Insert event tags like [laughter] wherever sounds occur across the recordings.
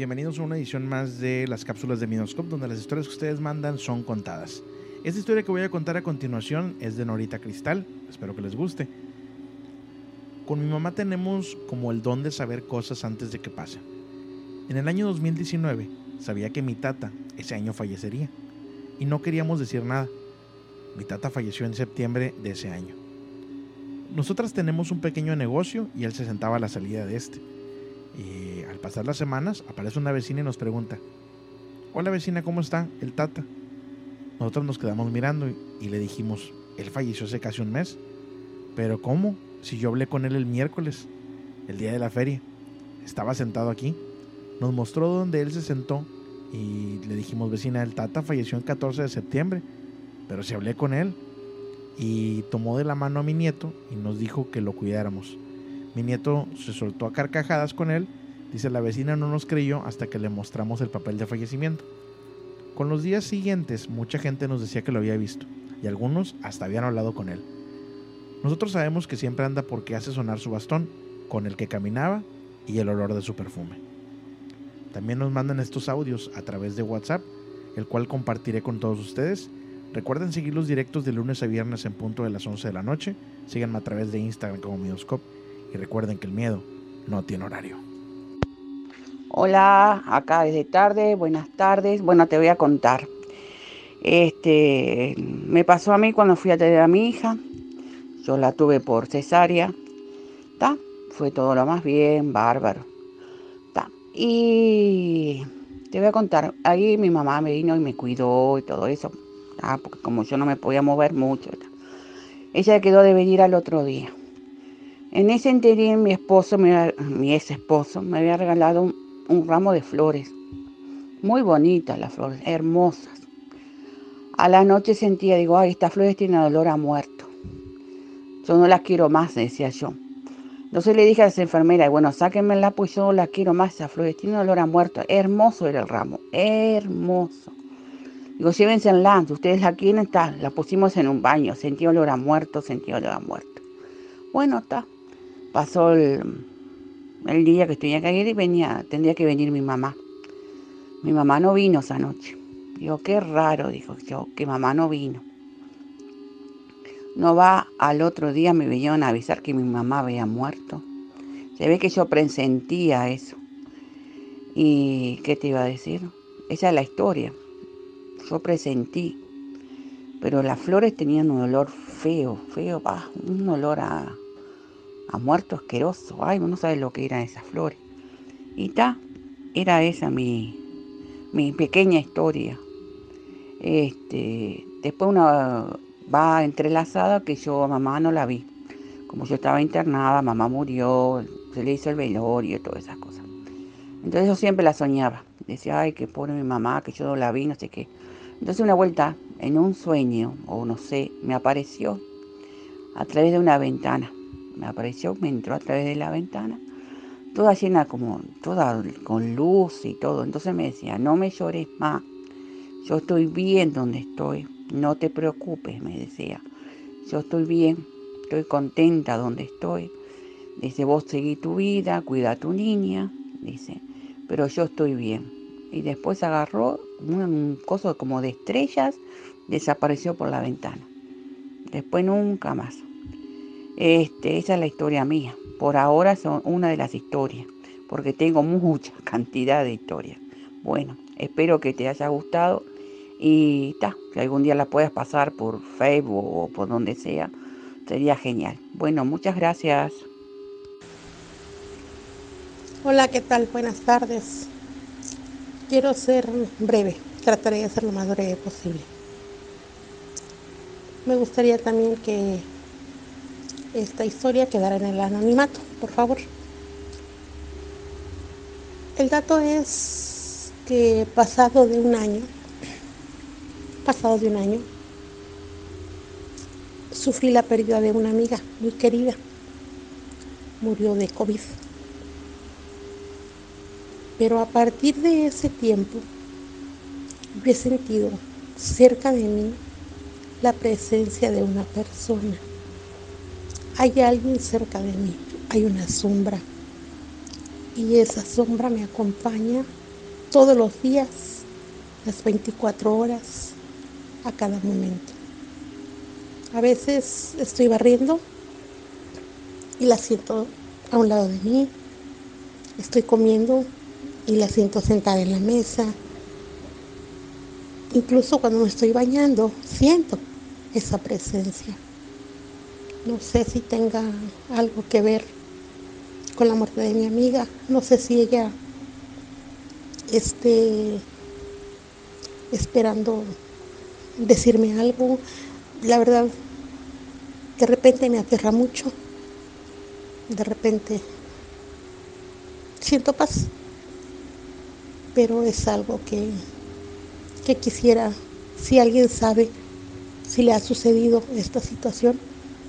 Bienvenidos a una edición más de las cápsulas de Minoscope, donde las historias que ustedes mandan son contadas. Esta historia que voy a contar a continuación es de Norita Cristal, espero que les guste. Con mi mamá tenemos como el don de saber cosas antes de que pasen. En el año 2019 sabía que mi tata ese año fallecería y no queríamos decir nada. Mi tata falleció en septiembre de ese año. Nosotras tenemos un pequeño negocio y él se sentaba a la salida de este. Y al pasar las semanas aparece una vecina y nos pregunta, hola vecina, ¿cómo está el tata? Nosotros nos quedamos mirando y, le dijimos, él falleció hace casi un mes. Pero ¿cómo? Si yo hablé con él el miércoles, el día de la feria. Estaba sentado aquí. Nos mostró dónde él se sentó y le dijimos, vecina, el tata falleció el 14 de septiembre. Pero si hablé con él y tomó de la mano a mi nieto y nos dijo que lo cuidáramos. Mi nieto se soltó a carcajadas con él. Dice, la vecina no nos creyó hasta que le mostramos el papel de fallecimiento. Con los días siguientes, mucha gente nos decía que lo había visto, y algunos hasta habían hablado con él. Nosotros sabemos que siempre anda porque hace sonar su bastón, con el que caminaba, y el olor de su perfume. También nos mandan estos audios a través de WhatsApp, el cual compartiré con todos ustedes. Recuerden seguir los directos de lunes a viernes en punto de las 11 de la noche. Síganme a través de Instagram como Midoscope y recuerden que el miedo no tiene horario. Hola, acá desde tarde, buenas tardes. Bueno, te voy a contar. Este, me pasó a mí cuando fui a tener a mi hija. Yo la tuve por cesárea. ¿Tá? Fue todo lo más bien, bárbaro. ¿Tá? Y te voy a contar, ahí mi mamá me vino y me cuidó y todo eso. ¿tá? Porque como yo no me podía mover mucho. Ella quedó de venir al otro día. En ese interín mi esposo, mi ex esposo, me había regalado un, ramo de flores. Muy bonitas las flores, hermosas. A la noche sentía, digo, ay, estas flores tienen olor a muerto. Yo no las quiero más, decía yo. Entonces le dije a esa enfermera, bueno, sáquenmela, pues yo no las quiero más, esas flores tienen olor a muerto. Hermoso era el ramo, hermoso. Digo, llévensenla, si ustedes la quieren, está. La pusimos en un baño, sentí olor a muerto, sentí olor a muerto. Bueno, está. Pasó el, día que tenía que ir y venía, tendría que venir mi mamá. Mi mamá no vino esa noche. Digo, qué raro, dijo yo, que mamá no vino. No va al otro día, me vinieron a avisar que mi mamá había muerto. Se ve que yo presentía eso. ¿Y qué te iba a decir? Esa es la historia. Yo presentí. Pero las flores tenían un olor feo, feo, un olor a, a muerto asqueroso. Ay, no sabes lo que eran esas flores. Y ta, era esa mi, mi pequeña historia. Este, después una va entrelazada que yo a mamá no la vi. Como yo estaba internada, mamá murió, se le hizo el velorio y todas esas cosas. Entonces yo siempre la soñaba. Decía, ay, que pobre mi mamá, que yo no la vi, no sé qué. Entonces una vuelta, en un sueño, o no sé, me apareció a través de una ventana. Me apareció, me entró a través de la ventana, toda llena como, toda con luz y todo. Entonces me decía, no me llores más, yo estoy bien donde estoy, no te preocupes, me decía. Yo estoy bien, estoy contenta donde estoy. Dice, vos seguí tu vida, cuida a tu niña, dice, pero yo estoy bien. Y después agarró un coso como de estrellas, desapareció por la ventana. Después nunca más. Este, esa es la historia mía. Por ahora son una de las historias. porque tengo mucha [laughs] cantidad de historias. Bueno, espero que te haya gustado y que algún día la puedas pasar por Facebook o por donde sea. Sería genial. Bueno, muchas gracias. Hola, ¿qué tal? Buenas tardes. Quiero ser breve, trataré de ser lo más breve posible. Me gustaría también que esta historia quedara en el anonimato, por favor. El dato es que pasado de un año, pasado de un año, sufrí la pérdida de una amiga muy querida. Murió de COVID. Pero a partir de ese tiempo, yo he sentido cerca de mí la presencia de una persona. Hay alguien cerca de mí, hay una sombra. Y esa sombra me acompaña todos los días, las 24 horas, a cada momento. A veces estoy barriendo y la siento a un lado de mí. Estoy comiendo y la siento sentada en la mesa. Incluso cuando me estoy bañando, siento esa presencia. No sé si tenga algo que ver con la muerte de mi amiga. No sé si ella esté esperando decirme algo. La verdad, de repente me aterra mucho. De repente siento paz pero es algo que, que quisiera, si alguien sabe si le ha sucedido esta situación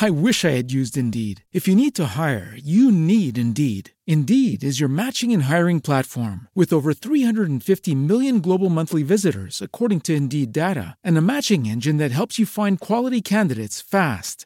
I wish I had used Indeed. If you need to hire, you need Indeed. Indeed is your matching and hiring platform with over 350 million global monthly visitors, according to Indeed data, and a matching engine that helps you find quality candidates fast.